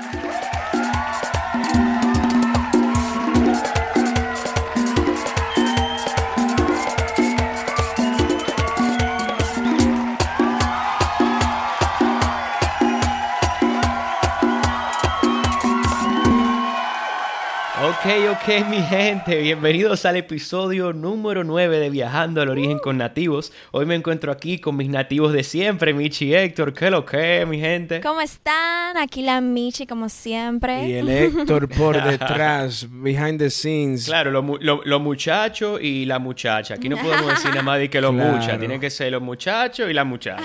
Thank you. Ok, mi gente, bienvenidos al episodio número 9 de Viajando al Origen con Nativos. Hoy me encuentro aquí con mis nativos de siempre, Michi y Héctor. ¿Qué lo que, mi gente? ¿Cómo están? Aquí la Michi, como siempre. Y el Héctor por detrás, behind the scenes. Claro, los lo, lo muchachos y la muchacha. Aquí no podemos decir nada más de que los Claro. muchachos. Tienen que ser los muchachos y la muchacha.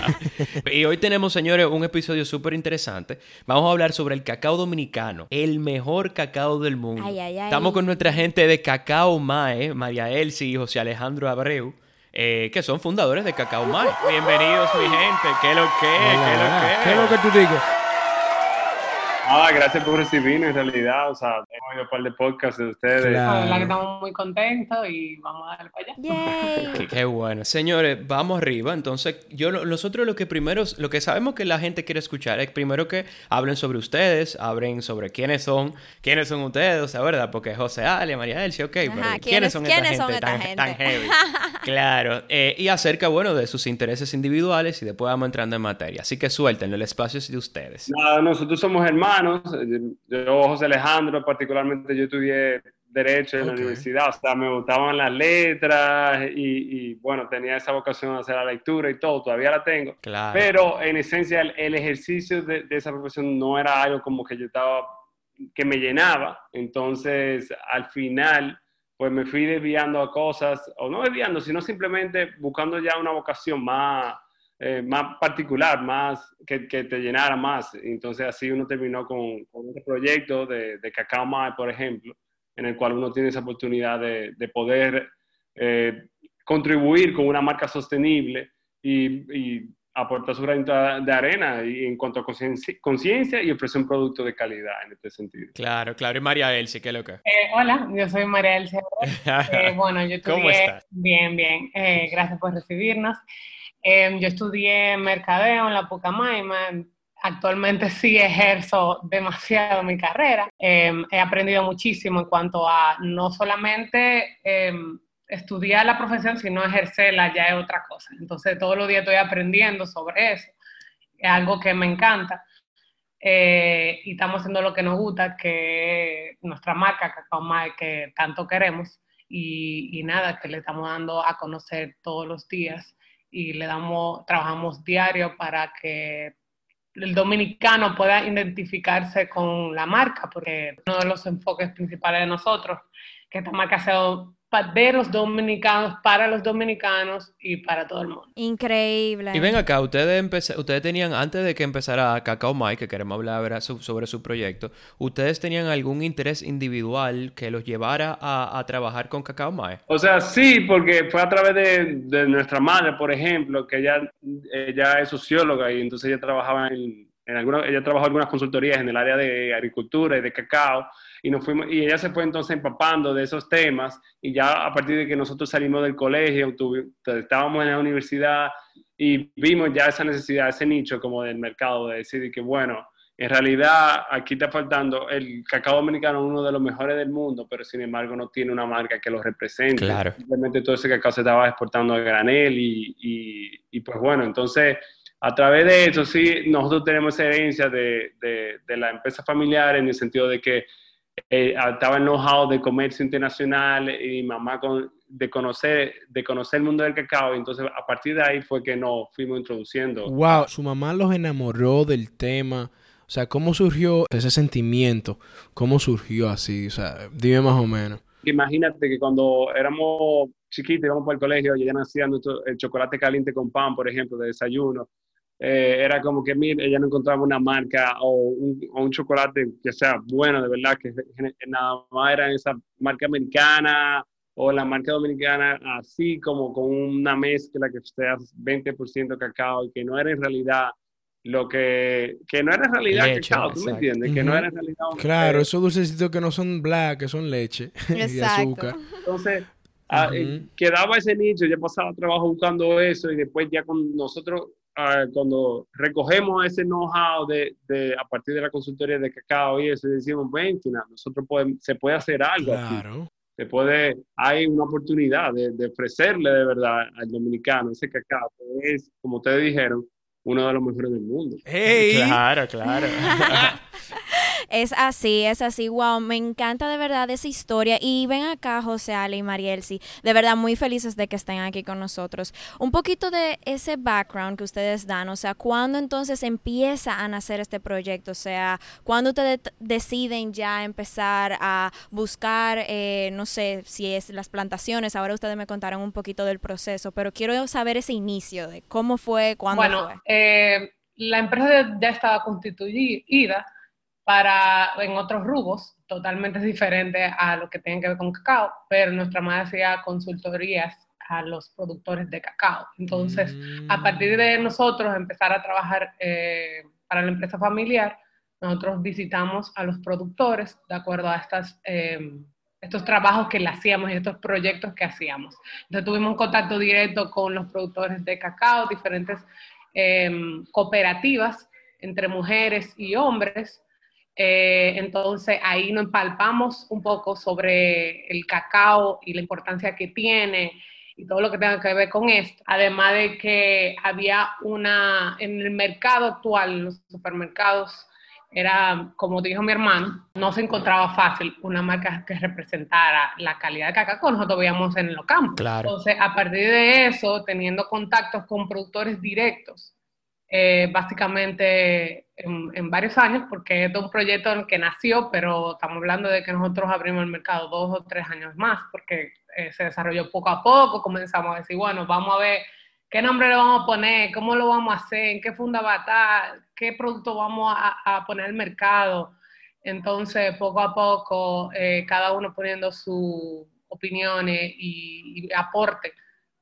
y hoy tenemos, señores, un episodio súper interesante. Vamos a hablar sobre el cacao dominicano, el mejor cacao del mundo. Ay, ay, ay. Estamos con nuestra gente de Cacao Mae, María Elsie y José Alejandro Abreu. eh, que son fundadores de Cacao Mae. Bienvenidos, mi gente. ¿Qué lo que? ¿Qué lo que? ¿Qué es lo que tú digas? Ah, gracias por recibirme en realidad. O sea, he oído un par de podcasts de ustedes. Claro. La verdad que estamos muy contentos y vamos a darle para allá. Yay. Qué, qué bueno. Señores, vamos arriba. Entonces, yo nosotros lo que primero, lo que sabemos que la gente quiere escuchar es primero que hablen sobre ustedes, hablen sobre quiénes son, quiénes son ustedes, o sea, ¿verdad? Porque José Ale, María Elsie, ok, pero ¿quiénes- ¿quiénes son quiénes esta son gente, esta tan, gente? tan heavy? claro. eh, y acerca, bueno, de sus intereses individuales y después vamos entrando en materia. Así que suéltenlo, el espacio es de ustedes. Nada, nosotros somos hermanos. Yo, José Alejandro, particularmente, yo estudié Derecho en la Ok. universidad. O sea, me gustaban las letras y, y, bueno, tenía esa vocación de hacer la lectura y todo. Todavía la tengo. Claro. Pero en esencia, el, el ejercicio de, de esa profesión no era algo como que yo estaba, que me llenaba. Entonces, al final, pues me fui desviando a cosas, o no desviando, sino simplemente buscando ya una vocación más, eh, más particular, más que, que te llenara más. Entonces, así uno terminó con, con este proyecto de, de Cacao Mae, por ejemplo, en el cual uno tiene esa oportunidad de, de poder eh, contribuir con una marca sostenible y, y aportar su granito de arena y en cuanto a conciencia- y ofrecer un producto de calidad en este sentido. Claro, claro. Y María Elsie, ¿qué es lo que? Eh, hola, yo soy María Cerro. Eh, bueno, yo estudié... ¿Cómo estás? Bien, bien. Eh, gracias por recibirnos. Eh, yo estudié mercadeo en la Pucamaima. Actualmente sí ejerzo demasiado mi carrera. Eh, he aprendido muchísimo en cuanto a no solamente eh, estudiar la profesión, sino ejercerla ya es otra cosa. Entonces todos los días estoy aprendiendo sobre eso. Es algo que me encanta. Eh, y estamos haciendo lo que nos gusta, que es nuestra marca Cacao Mae, que tanto queremos. Y nada, que le estamos dando a conocer todos los días y le damos, trabajamos diario para que el dominicano pueda identificarse con la marca, porque uno de los enfoques principales de nosotros, que esta marca sea de los dominicanos, para los dominicanos y para todo el mundo. Increíble. Y ven acá, ustedes, ustedes tenían, antes de que empezara Cacao Mike, que queremos hablar so- sobre su proyecto, ¿ustedes tenían algún interés individual que los llevara a, a trabajar con Cacao Mike? O sea, sí, porque fue a través de, de nuestra madre, por ejemplo, que ella, ella es socióloga y entonces ella trabajaba en, en alguna, ella trabajó en algunas consultorías en el área de agricultura y de cacao y nos fuimos y ella se fue entonces empapando de esos temas y ya a partir de que nosotros salimos del colegio, tuvi- estábamos en la universidad y vimos ya esa necesidad, ese nicho como del mercado de decir que bueno, en realidad aquí está faltando el cacao dominicano uno de los mejores del mundo, pero sin embargo no tiene una marca que lo represente. Claro. Simplemente todo ese cacao se estaba exportando a granel y, y, y, pues bueno, entonces a través de eso sí, nosotros tenemos herencia de, de, de la empresa familiar en el sentido de que eh, estaba know-how de comercio internacional y mi mamá con, de, conocer, de conocer el mundo del cacao y entonces a partir de ahí fue que nos fuimos introduciendo. Wow, su mamá los enamoró del tema. O sea, ¿cómo surgió ese sentimiento? ¿Cómo surgió así? O sea, dime más o menos. Imagínate que cuando éramos chiquitos íbamos para el colegio y ella nos hacía nuestro- el chocolate caliente con pan, por ejemplo, de desayuno. Eh, era como que, mira, ella no encontraba una marca o un, o un chocolate que sea bueno, de verdad, que nada más era esa marca americana o la marca dominicana, así como con una mezcla que sea 20% cacao y que no era en realidad lo que, que no era en realidad Leche, cacao, ¿tú me entiendes? Que no era en realidad un- Claro, eh, esos dulcecitos que no son black, que son leche y Exacto. azúcar. Entonces, ah, eh, quedaba ese nicho, ya pasaba trabajo buscando eso y después ya con nosotros ah, cuando recogemos ese know-how de, de, a partir de la consultoría de cacao y eso, decimos, bueno, nosotros podemos, se puede hacer algo Claro. Se puede, hay una oportunidad de, de ofrecerle de verdad al dominicano ese cacao, que es, como ustedes dijeron, uno de los mejores del mundo. ¡Ey! Claro, claro. Es así, es así. Wow, me encanta de verdad esa historia. Y ven acá, José Ale y Marielsi. De verdad, muy felices de que estén aquí con nosotros. Un poquito de ese background que ustedes dan. O sea, ¿cuándo entonces empieza a nacer este proyecto? O sea, ¿cuándo ustedes deciden ya empezar a buscar, eh, no sé si es las plantaciones? Ahora ustedes me contaron un poquito del proceso, pero quiero saber ese inicio de cómo fue, cuándo bueno, fue. Eh, la empresa ya estaba constituida para en otros rubros totalmente diferentes a lo que tienen que ver con cacao, pero nuestra madre hacía consultorías a los productores de cacao. Entonces, mm. a partir de nosotros empezar a trabajar eh, para la empresa familiar, nosotros visitamos a los productores de acuerdo a estas, eh, estos trabajos que le hacíamos y estos proyectos que hacíamos. Entonces, tuvimos un contacto directo con los productores de cacao, diferentes eh, cooperativas entre mujeres y hombres, eh, entonces ahí nos empalpamos un poco sobre el cacao y la importancia que tiene y todo lo que tenga que ver con esto. Además de que había una, en el mercado actual, en los supermercados, era, como dijo mi hermano, no se encontraba fácil una marca que representara la calidad de cacao que nosotros veíamos en los campos. Claro. Entonces, a partir de eso, teniendo contactos con productores directos, eh, básicamente en, en, varios años, porque es un proyecto que nació, pero estamos hablando de que nosotros abrimos el mercado dos o tres años más, porque eh, se desarrolló poco a poco, comenzamos a decir, bueno, vamos a ver qué nombre le vamos a poner, cómo lo vamos a hacer, en qué funda va a estar, qué producto vamos a, a poner al mercado. Entonces, poco a poco, eh, cada uno poniendo sus opiniones y, y aporte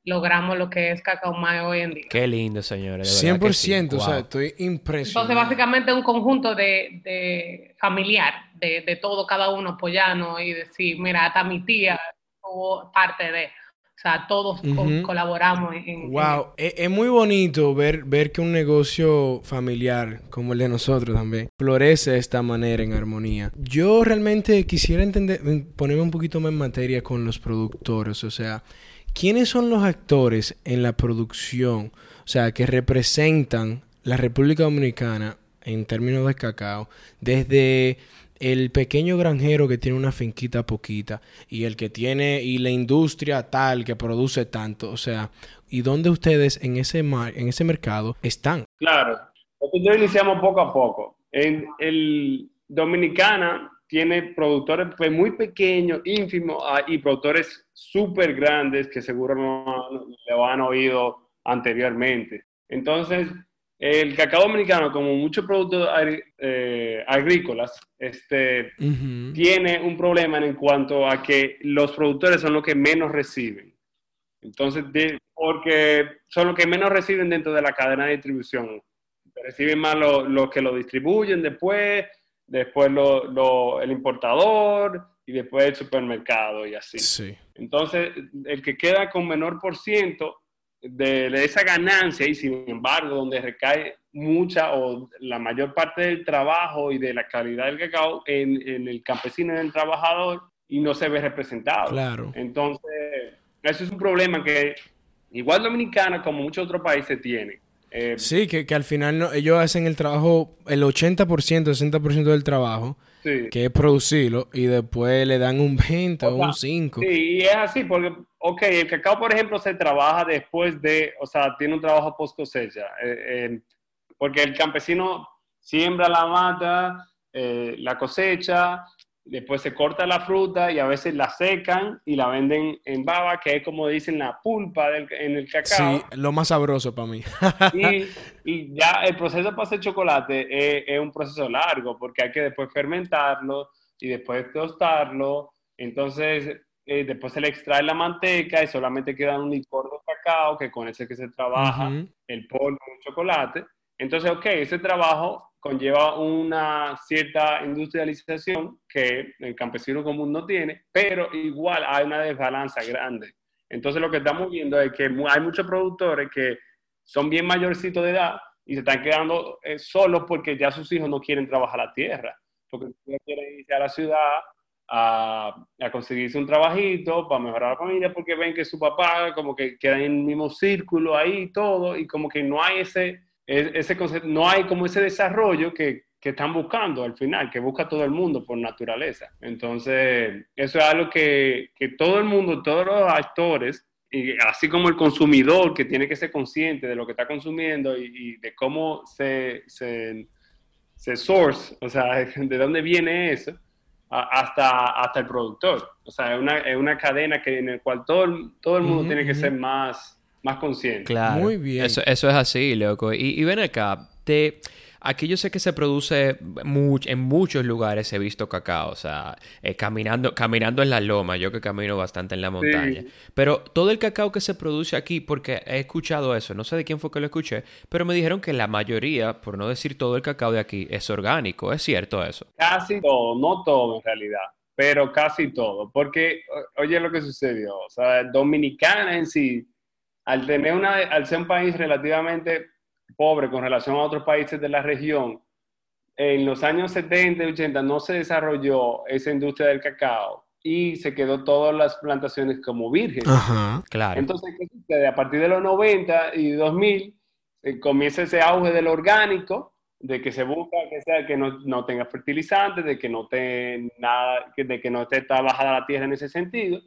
logramos lo que es Cacao Mayo hoy en día. Qué lindo, señores. 100%, sí. o wow. sea, estoy impresionado. Entonces, básicamente, un conjunto de, de familiar, de, de, todo, cada uno apoyando y decir, mira, hasta mi tía tuvo parte de. O sea, todos uh -huh. co colaboramos en. Wow, en es, es, muy bonito ver, ver que un negocio familiar como el de nosotros también florece de esta manera en armonía. Yo realmente quisiera entender, ponerme un poquito más en materia con los productores, o sea. ¿Quiénes son los actores en la producción, o sea, que representan la República Dominicana en términos de cacao, desde el pequeño granjero que tiene una finquita poquita y el que tiene y la industria tal que produce tanto, o sea, y dónde ustedes en ese mar, en ese mercado están? Claro, nosotros iniciamos poco a poco. En el Dominicana tiene productores pues, muy pequeños, ínfimos, uh, y productores súper grandes que seguro no, no, lo han oído anteriormente. Entonces, el cacao dominicano, como muchos productos eh, agrícolas, este, uh -huh. tiene un problema en cuanto a que los productores son los que menos reciben. Entonces, de, porque son los que menos reciben dentro de la cadena de distribución. Reciben más los lo que lo distribuyen después, después lo, lo, el importador y después el supermercado y así. Sí. Entonces, el que queda con menor por ciento de, de, esa ganancia y sin embargo donde recae mucha o la mayor parte del trabajo y de la calidad del cacao en, en el campesino y en el trabajador y no se ve representado. Claro. Entonces, eso es un problema que igual Dominicana como muchos otros países tiene. Eh, sí, que, que al final no, ellos hacen el trabajo, el 80%, 60% del trabajo, sí. que es producirlo, y después le dan un 20 o, sea, o un 5. Sí, y es así, porque, ok, el cacao, por ejemplo, se trabaja después de, o sea, tiene un trabajo post cosecha, eh, eh, porque el campesino siembra la mata, la cosecha, después se corta la fruta y a veces la secan y la venden en baba, que es como dicen la pulpa del, en el cacao. Sí, lo más sabroso para mí. y, y, ya el proceso para hacer chocolate es, es, un proceso largo porque hay que después fermentarlo y después tostarlo. Entonces, eh, después se le extrae la manteca y solamente queda un licor de cacao que con ese que se trabaja uh -huh. el polvo del chocolate. Entonces, ok, ese trabajo conlleva una cierta industrialización que el campesino común no tiene, pero igual hay una desbalanza grande. Entonces lo que estamos viendo es que hay muchos productores que son bien mayorcitos de edad y se están quedando eh, solos porque ya sus hijos no quieren trabajar la tierra, porque quieren irse a la ciudad a, a, conseguirse un trabajito para mejorar la familia porque ven que su papá como que queda en el mismo círculo ahí todo y como que no hay ese, ese concepto, no hay como ese desarrollo que, que están buscando al final, que busca todo el mundo por naturaleza. Entonces, eso es algo que, que todo el mundo, todos los actores, y así como el consumidor que tiene que ser consciente de lo que está consumiendo y, y de cómo se, se, se, source, o sea, de dónde viene eso, hasta, hasta el productor. O sea, es una, es una cadena que, en la cual todo, todo el mundo uh -huh, tiene que uh -huh. ser más, más consciente. Claro. Muy bien. Eso, eso es así, loco. Y, y ven acá, te... Aquí yo sé que se produce much, en muchos lugares he visto cacao, o sea, eh, caminando, caminando en la loma, yo que camino bastante en la montaña. Sí. Pero todo el cacao que se produce aquí, porque he escuchado eso, no sé de quién fue que lo escuché, pero me dijeron que la mayoría, por no decir todo el cacao de aquí, es orgánico. ¿Es cierto eso? Casi todo, no todo en realidad, pero casi todo. Porque, oye lo que sucedió, o sea, Dominicana en sí, al tener una, al ser un país relativamente pobre con relación a otros países de la región, en los años 70 y 80 no se desarrolló esa industria del cacao y se quedó todas las plantaciones como vírgenes. Ajá, claro. Entonces, ¿qué sucede? A partir de los 90 y 2000 eh, comienza ese auge del orgánico, de que se busca que sea que no, no tenga fertilizantes, de que no esté nada, de que no esté trabajada la tierra en ese sentido.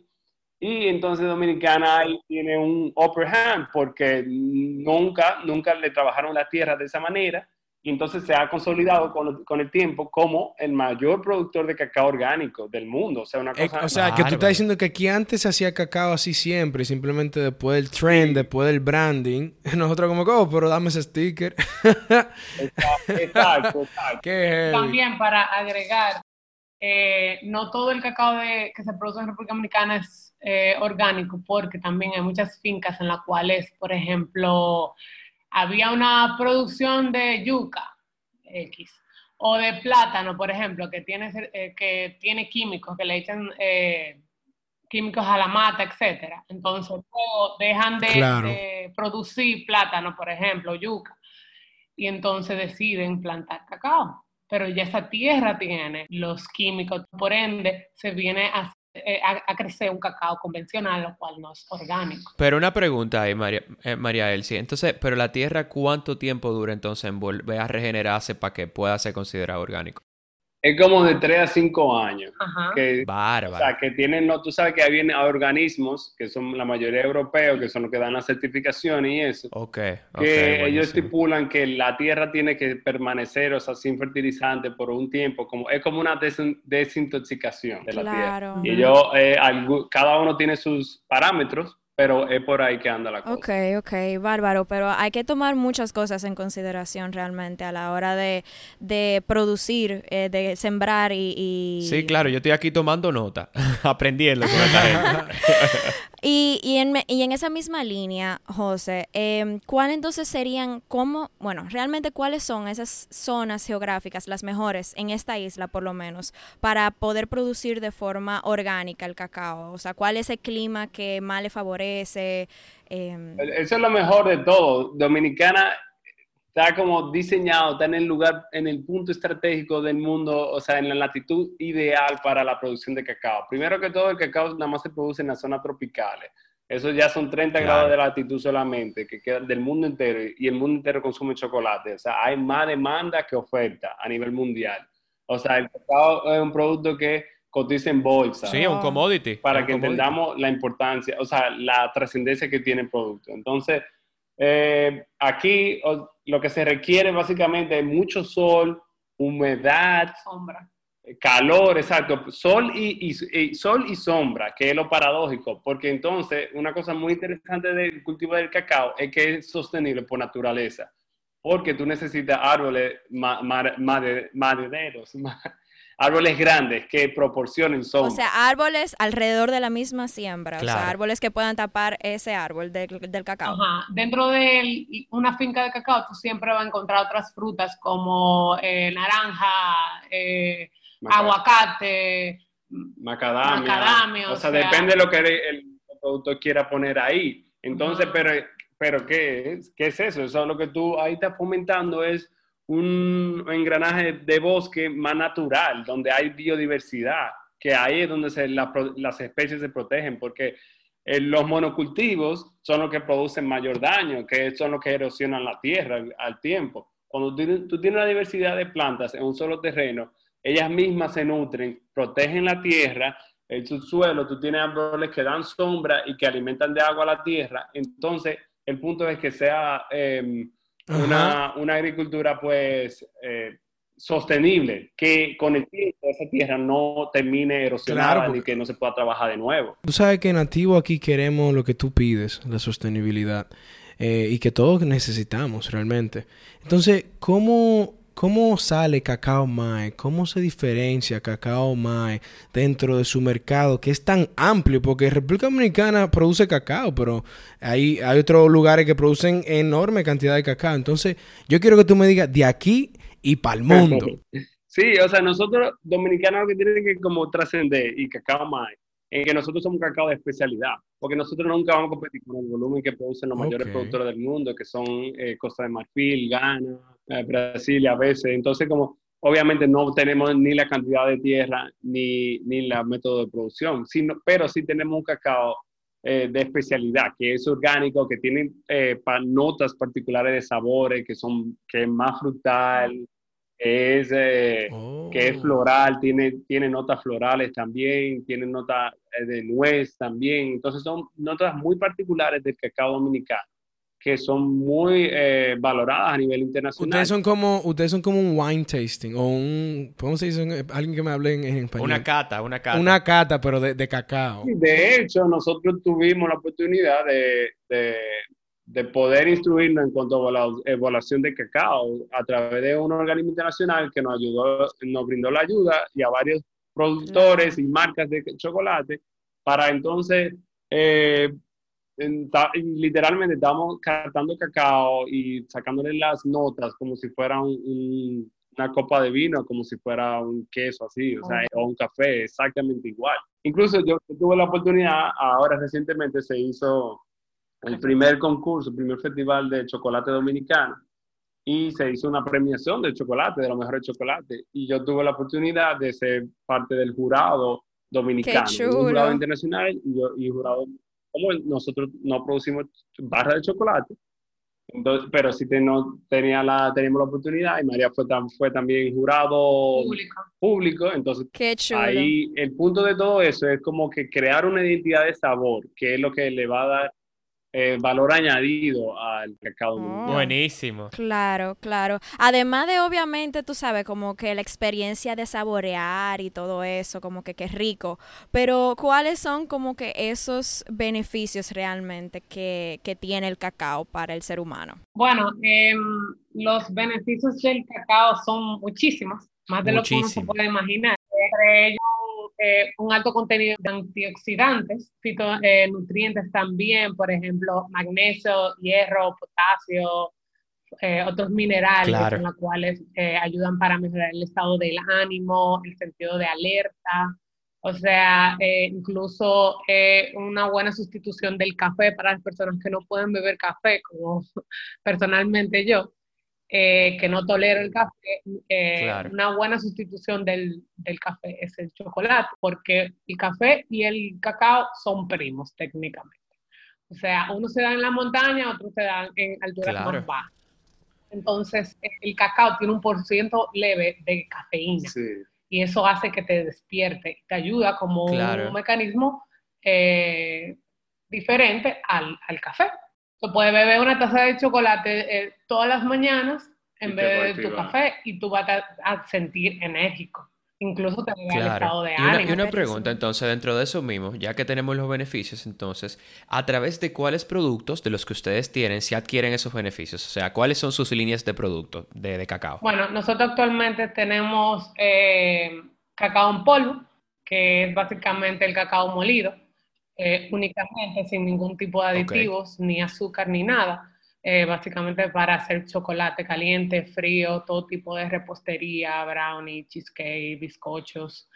Y entonces Dominicana ahí tiene un upper hand porque nunca, nunca le trabajaron la tierra de esa manera y entonces se ha consolidado con, con el tiempo como el mayor productor de cacao orgánico del mundo. O sea, una cosa... Eh, o sea, que tú estás diciendo que aquí antes se hacía cacao así siempre simplemente después del trend, sí. después del branding, nosotros como, oh, pero dame ese sticker. exacto, exacto. exacto. Qué También para agregar, eh, no todo el cacao de, que se produce en República Dominicana es eh, orgánico, porque también hay muchas fincas en las cuales, por ejemplo, había una producción de yuca X o de plátano, por ejemplo, que tiene, eh, que tiene químicos, que le echan eh, químicos a la mata, etcétera. Entonces, dejan de, claro. de producir plátano, por ejemplo, yuca, y entonces deciden plantar cacao pero ya esa tierra tiene los químicos, por ende se viene a, eh, a, crecer un cacao convencional, lo cual no es orgánico. Pero una pregunta ahí, María, eh, María Elsie. Entonces, ¿pero la tierra cuánto tiempo dura entonces en volver a regenerarse para que pueda ser considerado orgánico? Es como de 3 a 5 años. Ajá. Que, Bárbaro. O sea, que tienen, no, tú sabes que hay organismos, que son la mayoría europeos, que son los que dan la certificación y eso. Ok. Que okay, ellos estipulan que la tierra tiene que permanecer, o sea, sin fertilizante por un tiempo. Como, es como una des desintoxicación de la claro. tierra. Y ellos, eh, cada uno tiene sus parámetros pero es por ahí que anda la cosa. Ok, ok, bárbaro, pero hay que tomar muchas cosas en consideración realmente a la hora de, de producir, eh, de sembrar y, y, Sí, claro, yo estoy aquí tomando nota, aprendiendo. y, y, en, y en esa misma línea, José, eh, ¿cuál entonces serían, cómo, bueno, realmente cuáles son esas zonas geográficas, las mejores en esta isla por lo menos, para poder producir de forma orgánica el cacao? O sea, ¿cuál es el clima que más le favorece? Eh... Eso es lo mejor de todo. Dominicana está como diseñado, está en el lugar, en el punto estratégico del mundo, o sea, en la latitud ideal para la producción de cacao. Primero que todo, el cacao nada más se produce en las zonas tropicales. Eso ya son 30 claro. grados de latitud solamente, que quedan del mundo entero, y el mundo entero consume chocolate. O sea, hay más demanda que oferta a nivel mundial. O sea, el cacao es un producto que cotiza en bolsa. Sí, un commodity. Para un que commodity. entendamos la importancia, o sea, la trascendencia que tiene el producto. Entonces, eh, aquí lo que se requiere básicamente es mucho sol, humedad, sombra. calor, exacto, sol y, y, y, sol y sombra, que es lo paradójico, porque entonces una cosa muy interesante del cultivo del cacao es que es sostenible por naturaleza, porque tú necesitas árboles ma, ma, madereros, árboles grandes que proporcionen sombra. O sea, árboles alrededor de la misma siembra, claro. o sea, árboles que puedan tapar ese árbol de, del cacao. Ajá. Dentro de una finca de cacao, tú siempre vas a encontrar otras frutas como eh, naranja, eh, aguacate, macadamia. macadamia. O, o sea, sea, depende de lo que el, el productor quiera poner ahí. Entonces, uh -huh. pero pero ¿qué es? ¿Qué es eso? Eso es lo que tú ahí estás fomentando es un engranaje de bosque más natural, donde hay biodiversidad, que ahí es donde las especies se protegen, porque eh, los monocultivos son los que producen mayor daño, que son los que erosionan la tierra al, tiempo. Cuando tú, tienes una diversidad de plantas en un solo terreno, ellas mismas se nutren, protegen la tierra, el subsuelo, tú tienes árboles que dan sombra y que alimentan de agua a la tierra. Entonces, el punto es que sea em, una, una, agricultura pues eh, sostenible, que con el tiempo esa tierra no termine erosionada y que no se pueda trabajar de nuevo. Tú sabes que nativo aquí queremos lo que tú pides, la sostenibilidad, eh, y que todos necesitamos realmente. Entonces, ¿cómo, ¿cómo sale Cacao Mae? ¿Cómo se diferencia Cacao Mae dentro de su mercado que es tan amplio? Porque República Dominicana produce cacao, pero hay, hay otros lugares que producen enorme cantidad de cacao. Entonces, yo quiero que tú me digas, de aquí y para el mundo. Sí, o sea, nosotros dominicanos lo que tienen que como trascender y cacao más, en que nosotros somos cacao de especialidad, porque nosotros nunca vamos a competir con el volumen que producen los mayores productores del mundo, que son eh, Costa de Marfil, Ghana, eh, Brasil a veces. Entonces, como obviamente no tenemos ni la cantidad de tierra ni, ni la método de producción, sino, pero sí tenemos un cacao eh, de especialidad, que es orgánico, que tiene notas particulares de sabores, que son que es más frutal, es, eh, que es oh. floral, tiene, tiene notas florales también, tiene notas eh, de nuez también. Entonces son notas muy particulares del cacao dominicano que son muy eh, valoradas a nivel internacional. Ustedes son como, ustedes son como un wine tasting o un, ¿cómo se dice? Alguien que me hable en, español. Una cata, una cata. Una cata, pero de, de cacao. De hecho, nosotros tuvimos la oportunidad de, de poder instruirnos en cuanto a la evaluación de cacao a través de un organismo internacional que nos ayudó, nos brindó la ayuda y a varios productores y marcas de chocolate para entonces eh, literalmente estamos catando cacao y sacándole las notas como si fuera una copa de vino, como si fuera un queso así, o sea, o un café, exactamente igual. Incluso yo tuve la oportunidad, ahora recientemente se hizo el primer concurso, el primer festival de chocolate dominicano y se hizo una premiación de chocolate, de los mejores chocolates. Y yo tuve la oportunidad de ser parte del jurado dominicano, un jurado internacional y, yo, y jurado, como nosotros no producimos barra de chocolate, entonces, pero sí no, tenía la, teníamos la oportunidad y María fue, fue también jurado público. público. Entonces ahí el punto de todo eso es como que crear una identidad de sabor, que es lo que le va a dar eh, valor añadido al cacao. Oh, buenísimo. Claro, claro. Además de, obviamente, tú sabes, como que la experiencia de saborear y todo eso, como que, es rico. Pero, ¿cuáles son como que esos beneficios realmente que, que tiene el cacao para el ser humano? Bueno, em, los beneficios del cacao son muchísimos, más de lo que uno se puede imaginar. Entre ellos eh, un alto contenido de antioxidantes, fitonutrientes también, por ejemplo, magnesio, hierro, potasio, eh, otros minerales, los cuales eh, ayudan para mejorar el estado del ánimo, el sentido de alerta. O sea, incluso una buena sustitución del café para las personas que no pueden beber café, como personalmente yo. Eh, que no tolera el café, eh, una buena sustitución del, del, café es el chocolate, porque el café y el cacao son primos técnicamente. O sea, uno se da en la montaña, otro se da en alturas más bajas. Entonces, el cacao tiene un porciento leve de cafeína. Y eso hace que te despierte, te ayuda como un mecanismo eh, diferente al, al café. Se puede beber una taza de chocolate eh, todas las mañanas en vez de tu café y tú vas a, sentir enérgico. Incluso te va el estado de ánimo. Y una, pregunta, entonces, dentro de eso mismo, ya que tenemos los beneficios, entonces, ¿a través de cuáles productos de los que ustedes tienen se adquieren esos beneficios? O sea, ¿cuáles son sus líneas de productos de, cacao? Bueno, nosotros actualmente tenemos eh, cacao en polvo, que es básicamente el cacao molido eh, únicamente sin ningún tipo de aditivos, ni azúcar, ni nada. Eh, básicamente para hacer chocolate caliente, frío, todo tipo de repostería, brownie, cheesecake, bizcochos,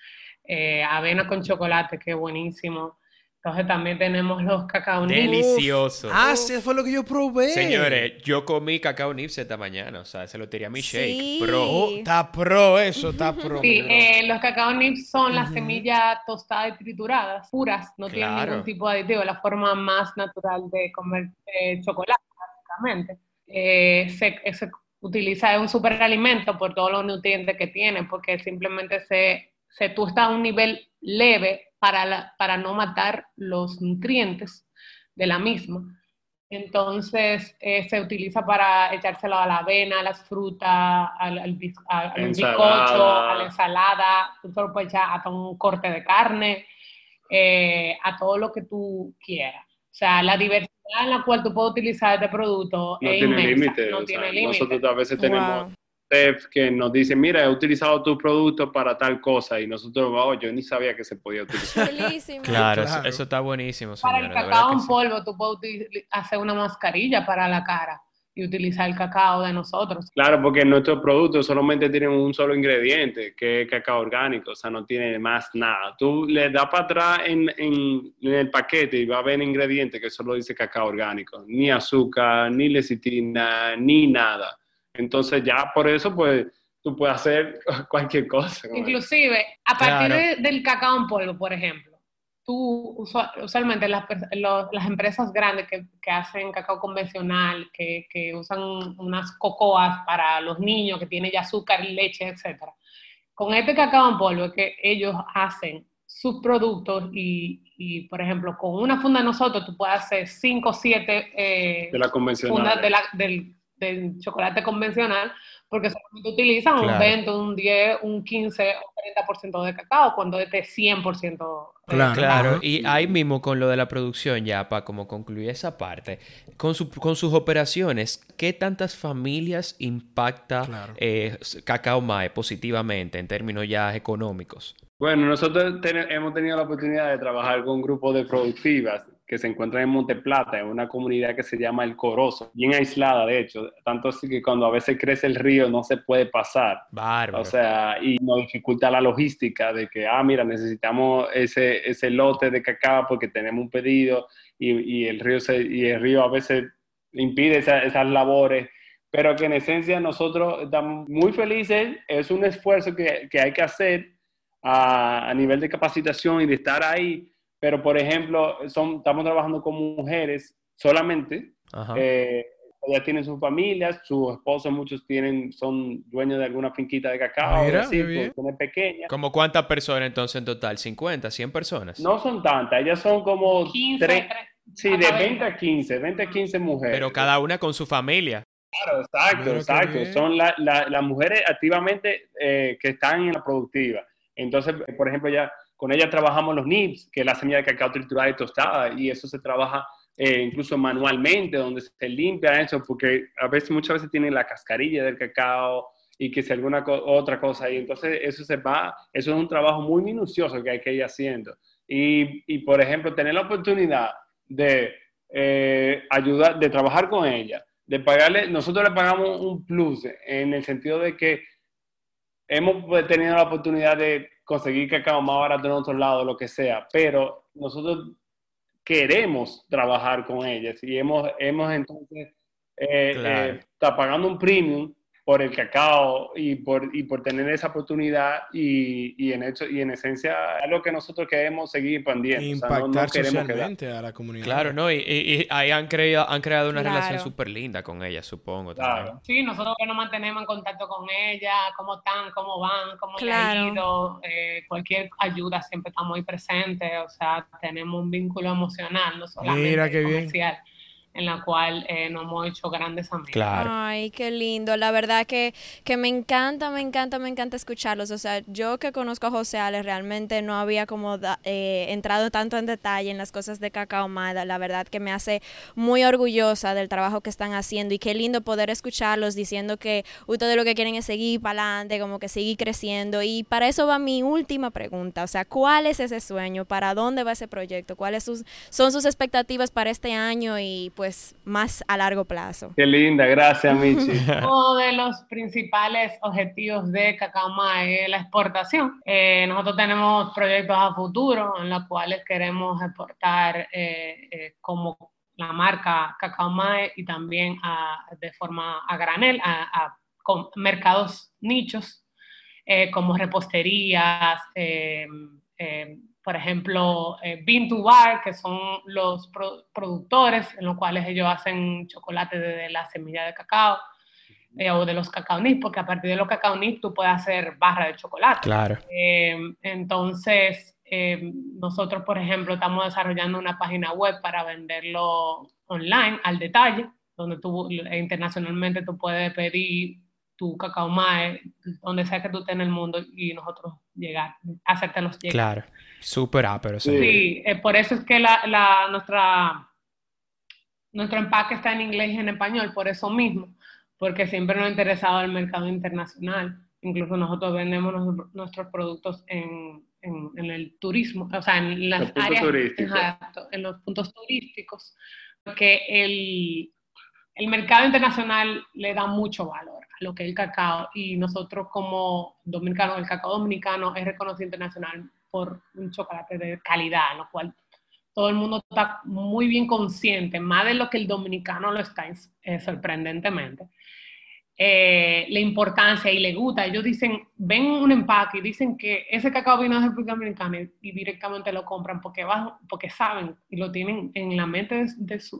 eh, avena con chocolate, que buenísimo. Entonces también tenemos los cacao nibs. Delicioso. Ah, sí, fue lo que yo probé. Señores, yo comí cacao nips esta mañana, o sea, se lo tiré a mi shake, Sí. bro. Oh, está pro eso, está pro. Sí, eh, los cacao nibs son las semillas tostadas y trituradas, puras, no tienen ningún tipo de aditivo, la forma más natural de comer eh, chocolate, básicamente. Eh, se, se utiliza, es un superalimento por todos los nutrientes que tiene, porque simplemente se, se tuesta a un nivel leve para, la- para no matar los nutrientes de la misma. Entonces eh, se utiliza para echárselo a la avena, a las frutas, al, al, al Ensalada. bizcocho, a la ensalada, tú te lo puedes echar hasta un corte de carne, eh, a todo lo que tú quieras. O sea, la diversidad en la cual tú puedes utilizar este producto No es tiene límite. no o sea, tiene límite. nosotros a veces tenemos Que nos dicen, mira, he utilizado tu producto para tal cosa y nosotros, oh, yo ni sabía que se podía utilizar. Claro, Claro. Eso, eso está buenísimo, Para el cacao en sí. polvo, tú puedes hacer una mascarilla para la cara y utilizar el cacao de nosotros. Claro, porque nuestros productos solamente tienen un solo ingrediente, que es cacao orgánico, o sea, no tiene más nada. Tú le das para atrás en, en- en el paquete y va a haber ingredientes que solo dice cacao orgánico, ni azúcar, ni lecitina, ni nada. Entonces ya por eso, pues, tú puedes hacer cualquier cosa. Inclusive, a partir Claro. de- del cacao en polvo, por ejemplo, tú usua- usualmente las, las empresas grandes que, que hacen cacao convencional, que, que usan unas cocoas para los niños, que tiene ya azúcar, leche, etcétera. Con este cacao en polvo es que ellos hacen sus productos y, y, por ejemplo, con una funda de nosotros tú puedes hacer 5 o 7 de la convencional. fundas de la- del, del chocolate convencional, porque solamente utilizan un Claro. 20, un 10, un 15 o 30% de cacao, cuando este es 100% de Claro. Claro, y ahí mismo con lo de la producción, ya para como concluir esa parte, con, su- con sus operaciones, ¿qué tantas familias impacta Claro. eh, Cacao Mae positivamente en términos ya económicos? Bueno, nosotros ten- hemos tenido la oportunidad de trabajar con un grupo de productivas que se encuentran en Monteplata, en una comunidad que se llama El Corozo, bien aislada de hecho, tanto así que cuando a veces crece el río no se puede pasar. Bárbaro. O sea, y nos dificulta la logística de que, ah, mira, necesitamos ese, ese lote de cacao porque tenemos un pedido y, y el, río se, y el río a veces impide esa- esas labores, pero que en esencia nosotros estamos muy felices, es un esfuerzo que, que hay que hacer a, a nivel de capacitación y de estar ahí, pero por ejemplo, son, estamos trabajando con mujeres solamente, Ajá. eh, ellas tienen sus familias, sus esposos, muchos tienen, son dueños de alguna finquita de cacao, Mira, así, qué bien. producciones pequeñas. ¿Como cuántas personas entonces en total? ¿50, 100 personas? No son tantas, ellas son como 15, tres- tre- sí, de hasta 20 a 15, 20 a 15 mujeres. Pero cada una con su familia. Claro, exacto, Mira exacto. Son la- la- las mujeres activamente eh, que están en la productiva. Entonces, por ejemplo, ya con ellas trabajamos los NIPS, que es la semilla de cacao triturada y tostada, y eso se trabaja eh, incluso manualmente, donde se limpia eso, porque a veces, muchas veces tienen la cascarilla del cacao y que si alguna otra cosa, y entonces eso se va, eso es un trabajo muy minucioso que hay que ir haciendo. Y, y por ejemplo, tener la oportunidad de eh, ayudar, de trabajar con ella, de pagarle, nosotros le pagamos un plus en el sentido de que hemos pues, tenido la oportunidad de conseguir cacao más barato en otro lado, lo que sea, pero nosotros queremos trabajar con ellas y hemos, hemos entonces eh, Claro. eh, está pagando un premium por el cacao y por, y por tener esa oportunidad y, y en hecho y en esencia es lo que nosotros queremos seguir expandiendo. O sea, no- no Impactar queremos quedar- socialmente a la comunidad. Claro, ¿no? Y, y- y ahí han, creado, han creado una Claro. relación súper linda con ella, supongo. Claro. también. Sí, nosotros que nos mantenemos en contacto con ella, cómo están, cómo van, cómo le Claro. ha ido, eh, cualquier ayuda siempre estamos muy presentes, o sea, tenemos un vínculo emocional, no solamente Mira qué bien. En la cual eh, nos hemos hecho grandes amigos. Claro. Ay, qué lindo. La verdad que, que me encanta, me encanta, me encanta escucharlos. O sea, yo que conozco a José Ale, realmente no había como da- eh, entrado tanto en detalle en las cosas de Cacao Mada. La verdad que me hace muy orgullosa del trabajo que están haciendo y qué lindo poder escucharlos diciendo que ustedes lo que quieren es seguir para adelante, como que seguir creciendo. Y para eso va mi última pregunta. O sea, ¿cuál es ese sueño? ¿Para dónde va ese proyecto? ¿Cuáles sus, son sus expectativas para este año y pues más a largo plazo. Qué linda, gracias Michi. Uno de los principales objetivos de Cacao es la exportación. Eh, nosotros tenemos proyectos a futuro en los cuales queremos exportar eh, eh, como la marca Cacao Mae y también de forma a granel a, mercados nichos como reposterías, por ejemplo, eh, Bean to Bar, que son los productores en los cuales ellos hacen chocolate de la semilla de cacao eh, o de los cacao nips, porque a partir de los cacao nips tú puedes hacer barra de chocolate. Claro. Eh, entonces, nosotros, por ejemplo, estamos desarrollando una página web para venderlo online al detalle, donde tú internacionalmente tú puedes pedir tu cacao mae, donde sea que tú estés en el mundo y nosotros llegar, hacértelos llegar. Claro. Súper pero Sí, sí eh, por eso es que la, la, nuestra, nuestro empaque está en inglés y en español, por eso mismo, porque siempre nos ha interesado el mercado internacional. Incluso nosotros vendemos nuestros productos en, en, el turismo, o sea, en las áreas, en los puntos turísticos, porque el, el mercado internacional le da mucho valor lo que es el cacao y nosotros como dominicanos, el cacao dominicano es reconocido internacional por un chocolate de calidad, lo cual todo el mundo está muy bien consciente, más de lo que el dominicano lo está eh, sorprendentemente, eh, la importancia y le gusta. Ellos dicen, ven un empaque y dicen que ese cacao vino de República Dominicana y, directamente lo compran porque, porque saben y lo tienen en la mente,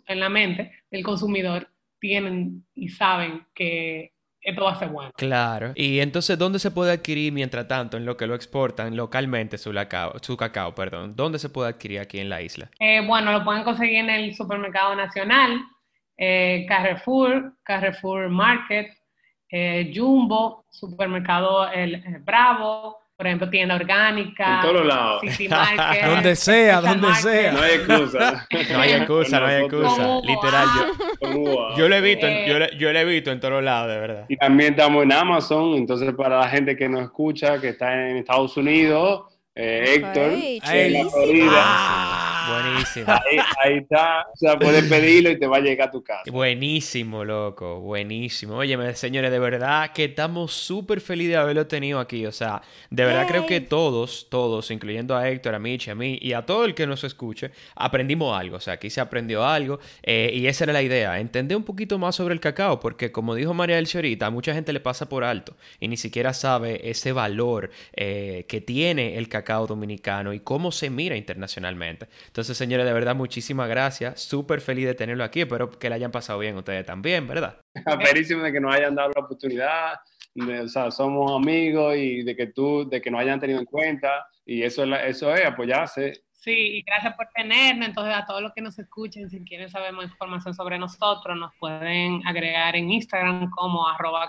en la mente del consumidor, tienen y saben que esto va a ser bueno. Claro. Y entonces, ¿dónde se puede adquirir mientras tanto en lo que lo exportan localmente su cacao, su cacao, perdón? ¿Dónde se puede adquirir aquí en la isla? Eh, bueno, lo pueden conseguir en el supermercado nacional, eh, Carrefour, Carrefour Market, eh, Jumbo, supermercado El Bravo, por ejemplo, tienda orgánica. En todos lados. donde sea, donde sea. No hay excusa. no hay excusa, no hay excusa. Literal, yo, yo lo he visto, en, yo, yo lo he visto en todos lados, de verdad. Y también estamos en Amazon, entonces para la gente que nos escucha, que está en Estados Unidos, eh, Héctor, en la Florida. Buenísimo. Ahí, está. O sea, puedes pedirlo y te va a llegar a tu casa. Buenísimo, loco. Buenísimo. Oye, señores, de verdad que estamos súper felices de haberlo tenido aquí. O sea, de verdad creo que todos, todos, incluyendo a Héctor, a Mitch, a mí y a todo el que nos escuche, aprendimos algo. O sea, aquí se aprendió algo. Eh, y esa era la idea. Entender un poquito más sobre el cacao. Porque, como dijo María del Chorita, a mucha gente le pasa por alto. Y ni siquiera sabe ese valor eh, que tiene el cacao dominicano y cómo se mira internacionalmente. Entonces, señores, de verdad, muchísimas gracias. Súper feliz de tenerlo aquí. Espero que le hayan pasado bien ustedes también, ¿verdad? Felicísimo de que nos hayan dado la oportunidad. o sea, somos amigos y de que tú, de que nos hayan tenido en cuenta. Y eso es, eso es apoyarse. Sí, y gracias por tenernos. Entonces, a todos los que nos escuchen, si quieren saber más información sobre nosotros, nos pueden agregar en Instagram como arroba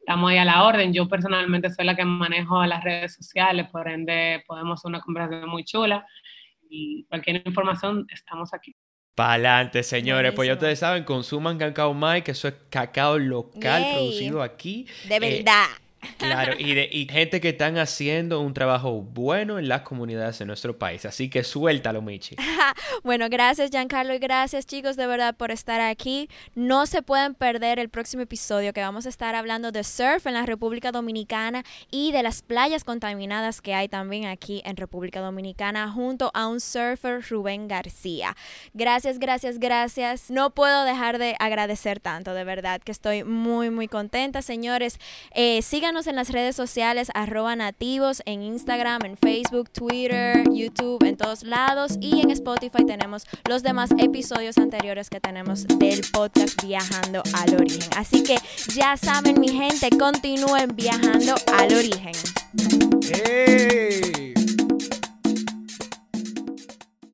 estamos ahí a la orden. Yo personalmente soy la que manejo las redes sociales, por ende podemos hacer una conversación muy chula y cualquier información estamos aquí. Para adelante, señores. Pues ya ustedes saben, consuman cacao Mike, que eso es cacao local producido aquí. De eh, verdad. Claro, y, de, y gente que están haciendo un trabajo bueno en las comunidades de nuestro país. Así que suéltalo, Michi. bueno, gracias, Giancarlo, y gracias, chicos, de verdad, por estar aquí. No se pueden perder el próximo episodio que vamos a estar hablando de surf en la República Dominicana y de las playas contaminadas que hay también aquí en República Dominicana junto a un surfer, Rubén García. Gracias, gracias, gracias. No puedo dejar de agradecer tanto, de verdad, que estoy muy, muy contenta, señores. Eh, sigan en las redes sociales, arroba nativos, en Instagram, en Facebook, Twitter, YouTube, en todos lados. Y en Spotify tenemos los demás episodios anteriores que tenemos del podcast Viajando al Origen. Así que ya saben, mi gente, continúen viajando al origen. ¡Eh!